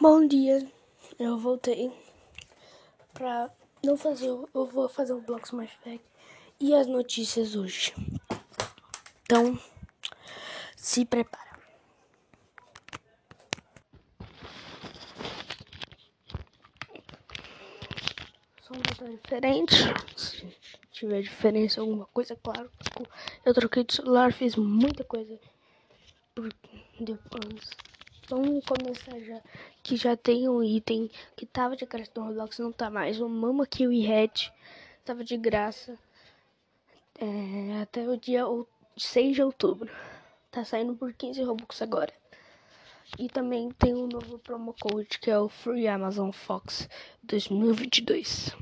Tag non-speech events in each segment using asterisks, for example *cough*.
Bom dia, eu voltei pra não fazer, eu vou fazer o Bloco Smart Fact e as notícias hoje. Então, se prepara. Só um detalhe diferente, se tiver diferença alguma coisa, claro. Eu troquei de celular, fiz muita coisa depois Vamos começar já. Que já tem um item que tava de graça no Roblox, não tá mais. O Mama Kiwi Hat tava de graça é, até o dia 6 de outubro. Tá saindo por 15 Robux agora. E também tem um novo promo code que é o Free Amazon Fox 2022.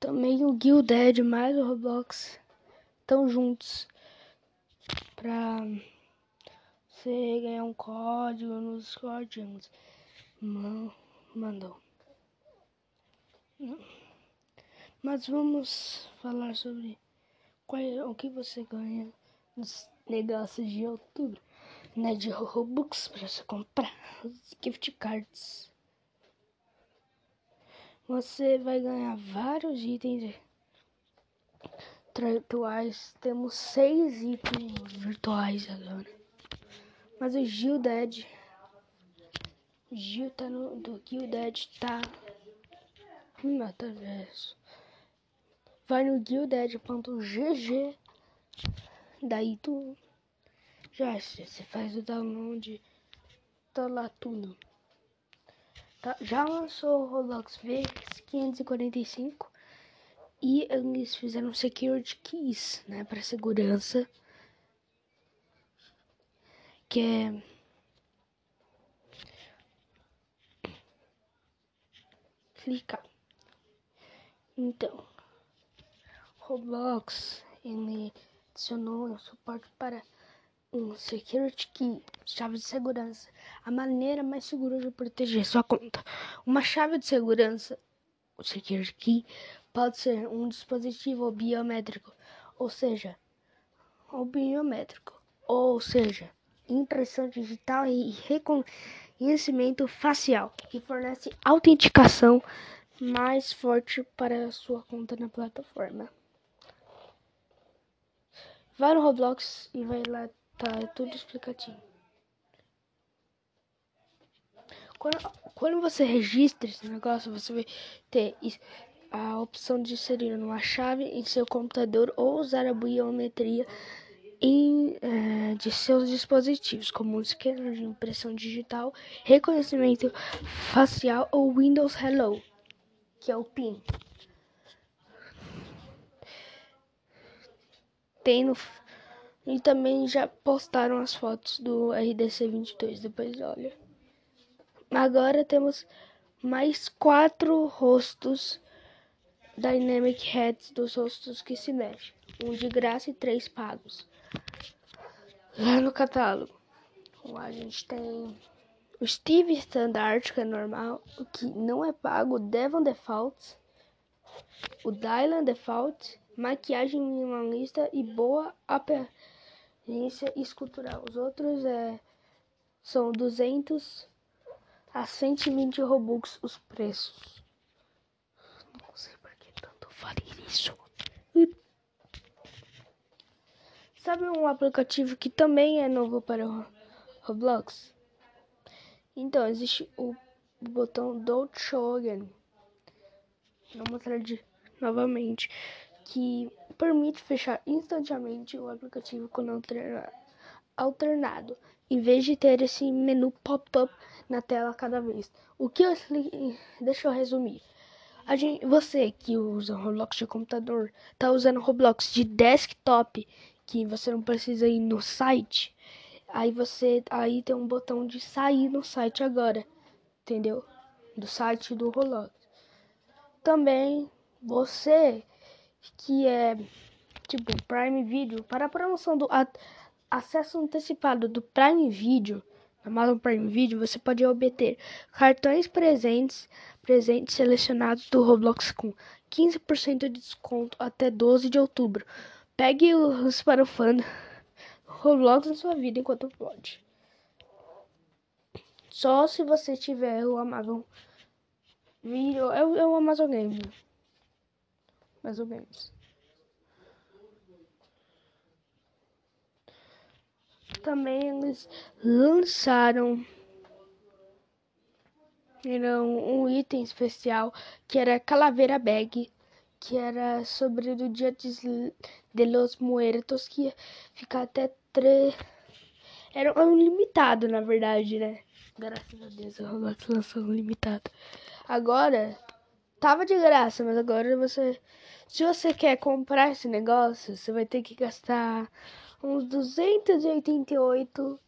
Também o Guilded mais o Roblox estão juntos pra você ganhar um código nos códigos. Mandou. Mas vamos falar sobre qual é, o que você ganha nos negócios de outubro. Né, de Robux para você comprar os gift cards. Você vai ganhar vários itens virtuais. Temos seis itens virtuais agora. Mas o Gil Dead. Gil tá no. Do Gil Dead tá. Metaverso. Vai no guilded.gg. Daí tu. Já você faz o download. Tá lá tudo. Tá, já lançou o Roblox V545 e eles fizeram security keys, né, para segurança que é clicar. Então, Roblox ele adicionou um suporte para um security key, chave de segurança, a maneira mais segura de proteger sua conta. Uma chave de segurança, o security key, pode ser um dispositivo biométrico, ou seja, ou biométrico, ou seja, impressão digital e reconhecimento facial, que fornece autenticação mais forte para sua conta na plataforma. Vai no Roblox e vai lá, tá tudo explicativo. Quando, quando você registra esse negócio, você vai ter a opção de inserir uma chave em seu computador ou usar a biometria em, é, de seus dispositivos, como scanner de impressão digital, reconhecimento facial ou Windows Hello, que é o PIN. Tem no, e também já postaram as fotos do RDC22, depois olha. Agora temos mais quatro rostos Dynamic Heads dos rostos que se mexem. Um de graça e três pagos. Lá no catálogo, a gente tem o Steve Standard, que é normal, o que não é pago, o Devon Default, o Dylan Default, maquiagem minimalista e boa aparência escultural. Os outros é, são 200 a 120 Robux os preços. Não sei por que tanto fazer isso. Sabe um aplicativo que também é novo para o Roblox? Então, existe o botão Don't Show Again. Vou mostrar de, novamente. Que permite fechar instantaneamente o aplicativo quando alternado, em vez de ter esse menu pop-up na tela cada vez. O que eu deixa eu resumir. A gente, você que usa Roblox de computador, tá usando Roblox de desktop que você não precisa ir no site. Aí você aí tem um botão de sair no site agora, entendeu? Do site do Roblox. Também você que é tipo Prime Video, para a promoção do a, acesso antecipado do Prime Video, na Amazon Prime Video, você pode obter cartões presentes, presentes selecionados do Roblox com 15% de desconto até 12 de outubro. Pegue os para o fã Roblox na sua vida enquanto pode. Só se você tiver o Amazon Video. É, é o Amazon Games. Amazon Games. Também eles lançaram era um item especial que era Calaveira Bag, que era sobre o Dia de, los Muertos, que ia ficar até três. Era um limitado, na verdade, né? Graças a Deus, o Roblox lançou um limitado. Agora, tava de graça, mas agora você. Se você quer comprar esse negócio, você vai ter que gastar uns 288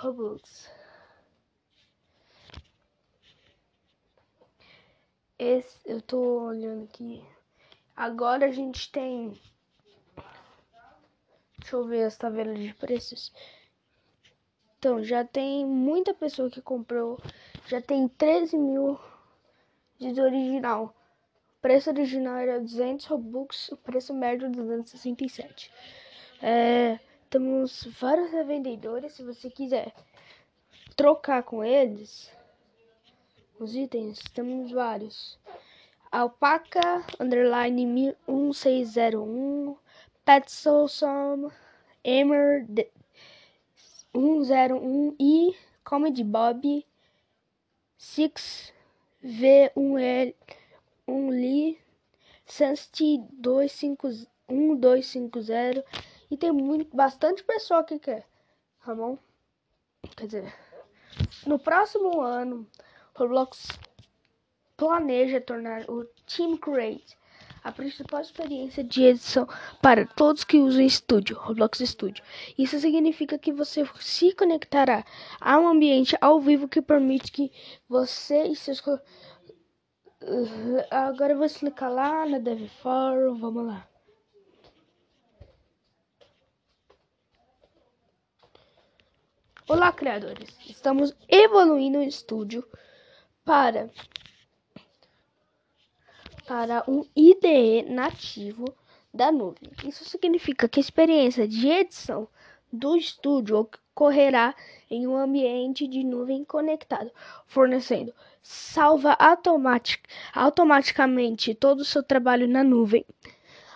Robux. Esse, eu tô olhando aqui. Agora a gente tem. Deixa eu ver as tabelas de preços. Então, já tem muita pessoa que comprou. Já tem 13 mil de original. O preço original era 200 Robux, o preço médio 267. É, temos vários revendedores, se você quiser trocar com eles os itens, temos vários. Alpaca, underline 1601, Petsolsom, Emer 101 e Comedy Bob 6 V1L 1 Li Sunsti 1250 e tem muito, bastante pessoa que quer, tá bom? Quer dizer, no próximo ano Roblox planeja tornar o Team Create a principal experiência de edição para todos que usam Studio, Roblox Studio. Isso significa que você se conectará a um ambiente ao vivo que permite que você e seus Agora eu vou explicar lá na Dev Forum, vamos lá. Olá, criadores! Estamos evoluindo o estúdio para, para um IDE nativo da nuvem. Isso significa que a experiência de edição do estúdio ocorrerá em um ambiente de nuvem conectado, fornecendo salva automatic, automaticamente todo o seu trabalho na nuvem,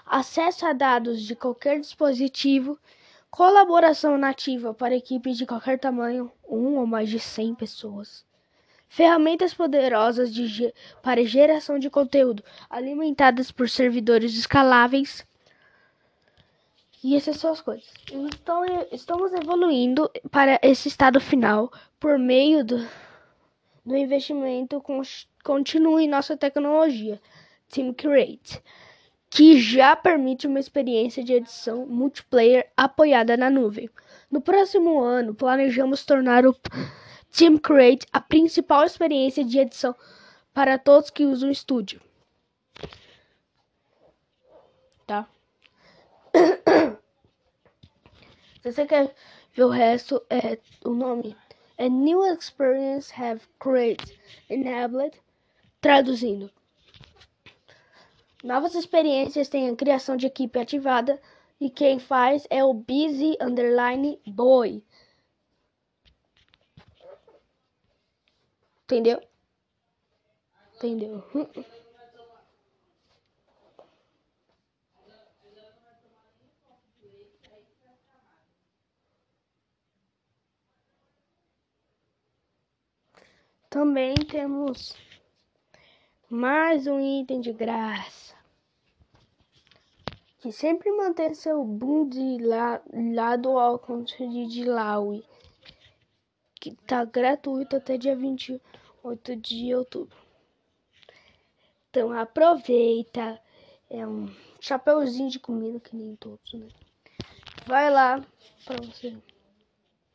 acesso a dados de qualquer dispositivo, colaboração nativa para equipes de qualquer tamanho, um ou mais de 100 pessoas ferramentas poderosas de, para geração de conteúdo, alimentadas por servidores escaláveis. E essas são as coisas. Então, estamos evoluindo para esse estado final por meio do, do investimento contínuo em nossa tecnologia, Team Create, que já permite uma experiência de edição multiplayer apoiada na nuvem. No próximo ano, planejamos tornar o Team Create, a principal experiência de edição para todos que usam o estúdio. Tá? *coughs* Se você quer ver o resto, é o nome é New Experience Have Created Enabled, traduzindo. Novas experiências têm a criação de equipe ativada e quem faz é o Busy Underline Boy. Entendeu? Entendeu? *laughs* Também temos mais um item de graça. Que sempre mantém seu boom de la, lado ao conto de Laui que tá gratuito até dia 28 de outubro. Então aproveita. É um chapeuzinho de comida que nem todos, né? Vai lá pra você.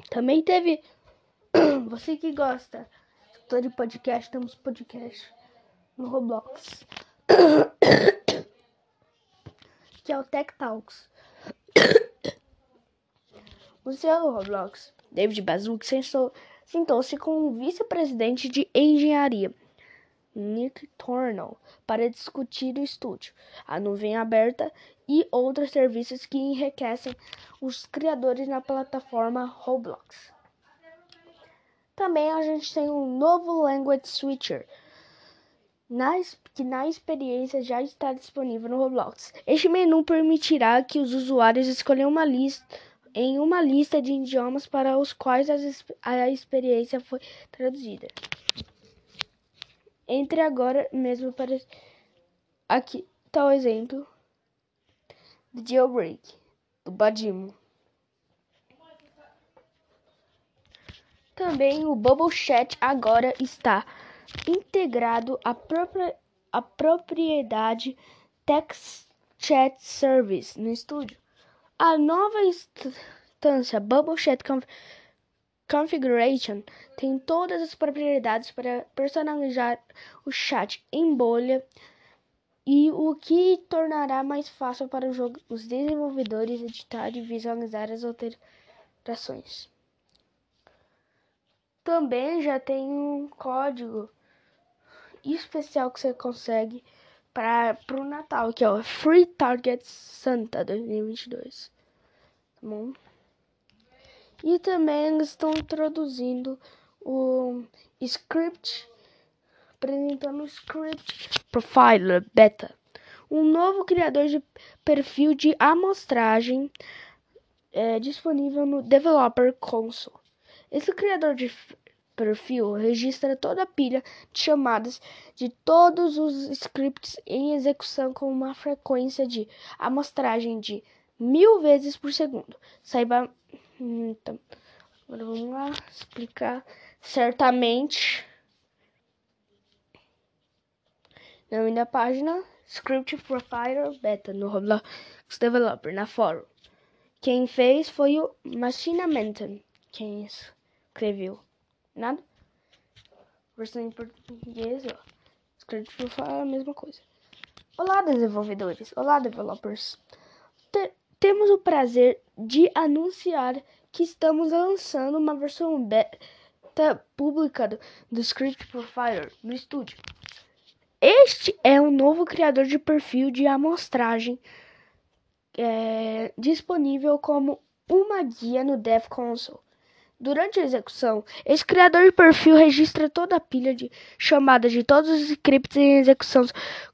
Também teve *clears throat* você que gosta de podcast, temos podcast no Roblox. *clears throat* que é o Tech Talks. *clears throat* O seu Roblox David Bazuk sentou-se com o vice-presidente de engenharia, Nick Tornell, para discutir o estúdio, a nuvem aberta e outros serviços que enriquecem os criadores na plataforma Roblox. Também a gente tem um novo Language Switcher, que na experiência já está disponível no Roblox. Este menu permitirá que os usuários escolham uma lista em uma lista de idiomas para os quais a experiência foi traduzida. Entre agora mesmo para aqui está o exemplo do jailbreak do Badimo. Também o Bubble Chat agora está integrado à própria à propriedade Text Chat Service no estúdio. A nova instância Bubble Chat Conf Configuration tem todas as propriedades para personalizar o chat em bolha e o que tornará mais fácil para os desenvolvedores editar e visualizar as alterações. Também já tem um código especial que você consegue para o Natal, que é o Free Target Santa 2022. Tá bom? E também estão introduzindo o script, apresentando o script Profiler Beta, um novo criador de perfil de amostragem é, disponível no Developer Console. Esse criador de perfil registra toda a pilha de chamadas de todos os scripts em execução com uma frequência de amostragem de mil vezes por segundo. Saiba. Então, agora vamos lá explicar. Certamente. Nome da página: Script Profiler Beta no Roblox Developer na fórum. Quem fez foi o Machina Menton. Quem escreveu? Nada? Versão em português, ó. Script Profile é a mesma coisa. Olá, desenvolvedores. Olá, developers. Te temos o prazer de anunciar que estamos lançando uma versão beta pública do, do Script Profiler no estúdio. Este é um novo criador de perfil de amostragem é, disponível como uma guia no Dev Console. Durante a execução, esse criador de perfil registra toda a pilha de chamadas de todos os scripts em execução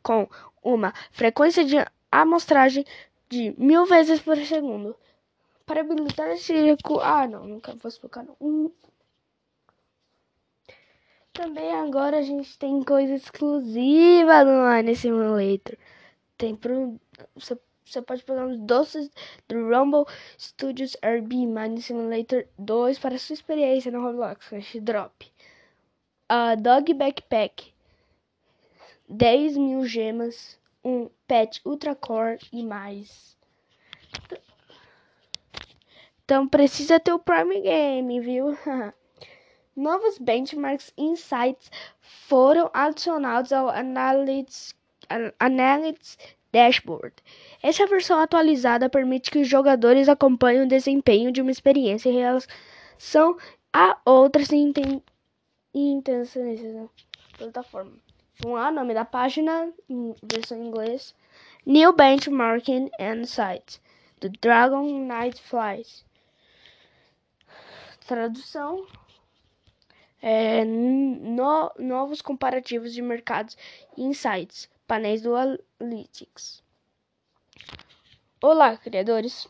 com uma frequência de amostragem de mil vezes por segundo. Para habilitar esse recurso... Ah, não, nunca vou explicar não. Hum. Também agora a gente tem coisa exclusiva no Line Simulator. Tem pro... Você você pode pegar os doces do Rumble Studios RB Mine Simulator 2 para sua experiência no Roblox Crash Drop. A uh, Dog Backpack, 10 mil gemas, um pet Ultra Core e mais. Então precisa ter o Prime Game, viu? *laughs* Novos benchmarks insights foram adicionados ao Analytics, Analytics Dashboard. Essa versão atualizada permite que os jogadores acompanhem o desempenho de uma experiência em relação a outras intensas na plataforma. Vamos lá, nome da página, em versão em inglês. New Benchmarking and Site, do Dragon Knight Flies. Tradução. É, no, novos comparativos de mercados e insights painéis do Analytics. Olá, criadores.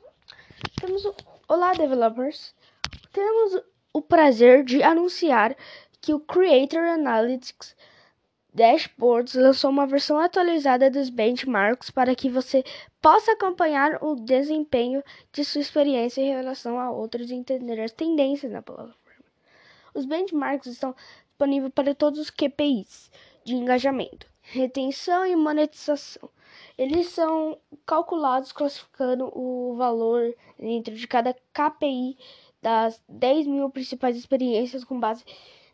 Temos o... Olá, developers. Temos o prazer de anunciar que o Creator Analytics Dashboards lançou uma versão atualizada dos benchmarks para que você possa acompanhar o desempenho de sua experiência em relação a outros e entender as tendências na plataforma. Os benchmarks estão disponíveis para todos os QPIs de engajamento retenção e monetização. Eles são calculados classificando o valor dentro de cada KPI das 10 mil principais experiências com base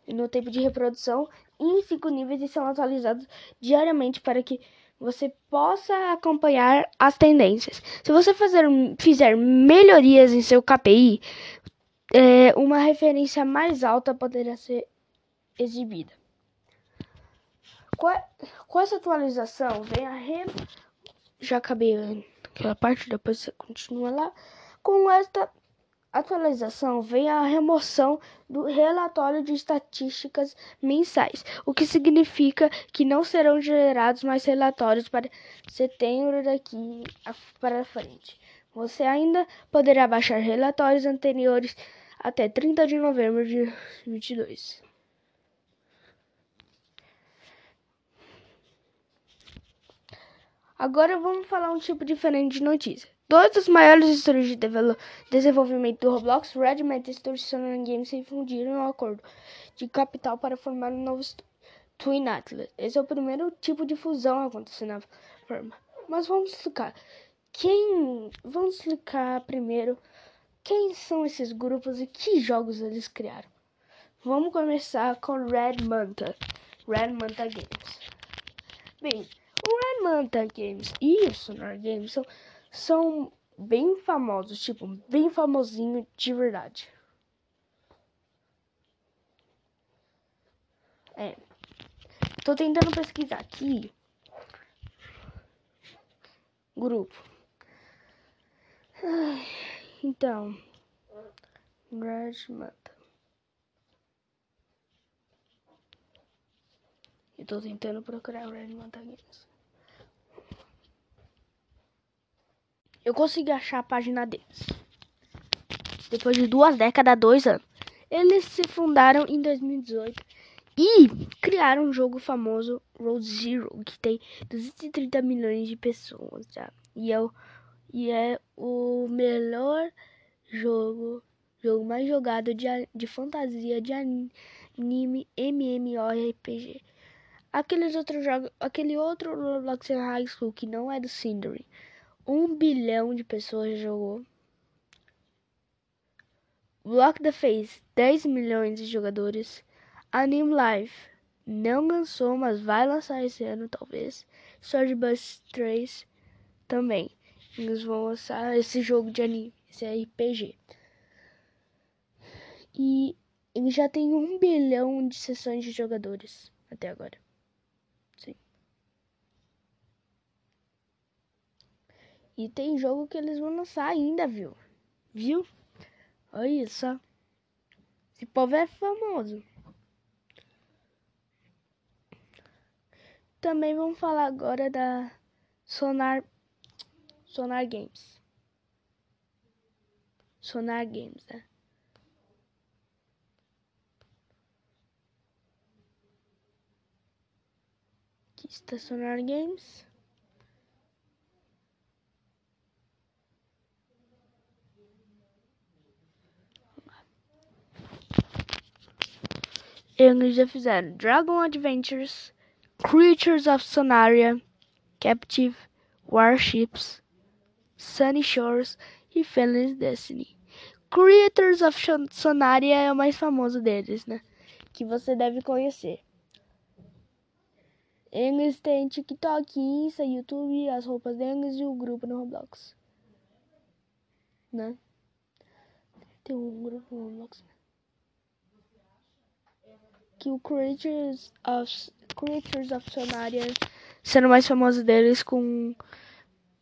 no tempo de reprodução em cinco níveis e são atualizados diariamente para que você possa acompanhar as tendências. Se você fazer, fizer melhorias em seu KPI, é, uma referência mais alta poderá ser exibida. Com essa atualização, vem a re... Já acabei aquela parte, depois você continua lá. Com esta atualização vem a remoção do relatório de estatísticas mensais, o que significa que não serão gerados mais relatórios para setembro daqui para frente. Você ainda poderá baixar relatórios anteriores até 30 de novembro de 2022. Agora vamos falar um tipo diferente de notícia. Dois dos maiores estúdios de desenvolvimento do Roblox, Redmond Studios e Sony Games, se fundiram em um acordo de capital para formar um novo estúdio, Twin Atlas. Esse é o primeiro tipo de fusão a acontecer na forma. Mas vamos explicar. Quem. Vamos explicar primeiro quem são esses grupos e que jogos eles criaram. Vamos começar com Red Manta. Red Manta Games. Bem, Red Manta Games e o Sonar Games são são bem famosos, tipo, bem famosinho de verdade. É. Tô tentando pesquisar aqui. Grupo. Ai, então. Red Manta. Eu tô tentando procurar o Red Manta Games. Eu consegui achar a página deles. Depois de duas décadas, dois anos. Eles se fundaram em 2018 e criaram um jogo famoso, Road Zero, que tem 230 milhões de pessoas já. E é o, e é o melhor jogo, jogo mais jogado de, de fantasia, de anime, MMORPG. Aqueles outros jogos, aquele outro Roblox High School que não é do Cindery um bilhão de pessoas jogou. Block the Face, 10 milhões de jogadores. Anime Life, não lançou, mas vai lançar esse ano, talvez. Sword Bus 3 também. Eles vão lançar esse jogo de anime, esse RPG. E ele já tem um bilhão de sessões de jogadores até agora. E tem jogo que eles vão lançar ainda, viu? Viu? Olha isso. Esse povo é famoso. Também vamos falar agora da Sonar Sonar Games. Sonar Games, né? Aqui está Sonar Games. Eles já fizeram Dragon Adventures, Creatures of Sonaria, Captive, Warships, Sunny Shores e Fearless Destiny. Creators of Sonaria é o mais famoso deles, né? Que você deve conhecer. Eles têm TikTok, Insta, YouTube, as roupas deles e o grupo no Roblox. Né? Tem um grupo no Roblox, né? Que o Creatures of, Creatures of Sonaria sendo mais famoso deles com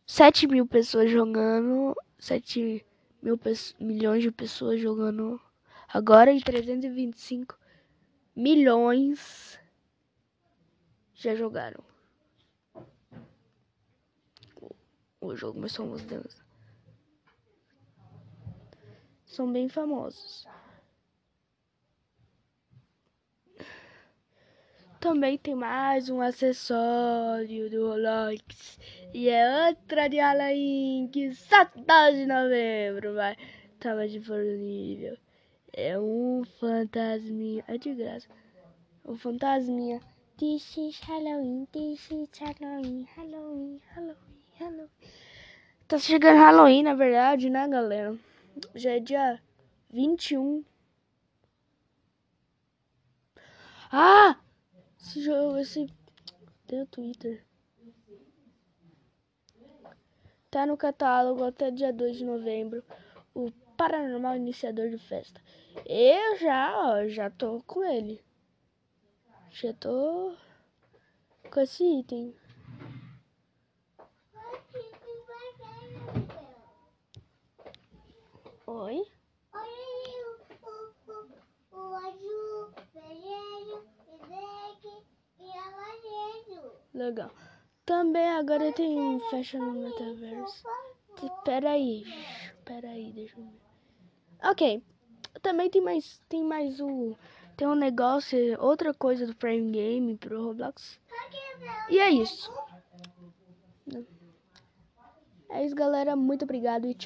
7 mil pessoas jogando, 7 mil milhões de pessoas jogando agora e 325 milhões já jogaram. O jogo mais famoso deles. São bem famosos. Também tem mais um acessório do Rolex. E é outra de Halloween que só tá de novembro, mas tava disponível. É um fantasminha. É de graça. Um fantasminha. This is Halloween, this is Halloween, Halloween, Halloween, Halloween. Tá chegando Halloween, na verdade, né, galera? Já é dia 21. Ah! Esse jogo, esse. Tem o Twitter. Tá no catálogo até dia 2 de novembro. O Paranormal Iniciador de Festa. Eu já, ó, já tô com ele. Já tô com esse item. Oi? o azul, vermelho, e black e amarelo. Legal. Também agora tem Fashion no aí. Espera aí, deixa eu ver. Ok. Também tem mais tem mais o tem um negócio, outra coisa do Frame Game pro Roblox. E é isso. É isso, galera. Muito obrigado e tchau.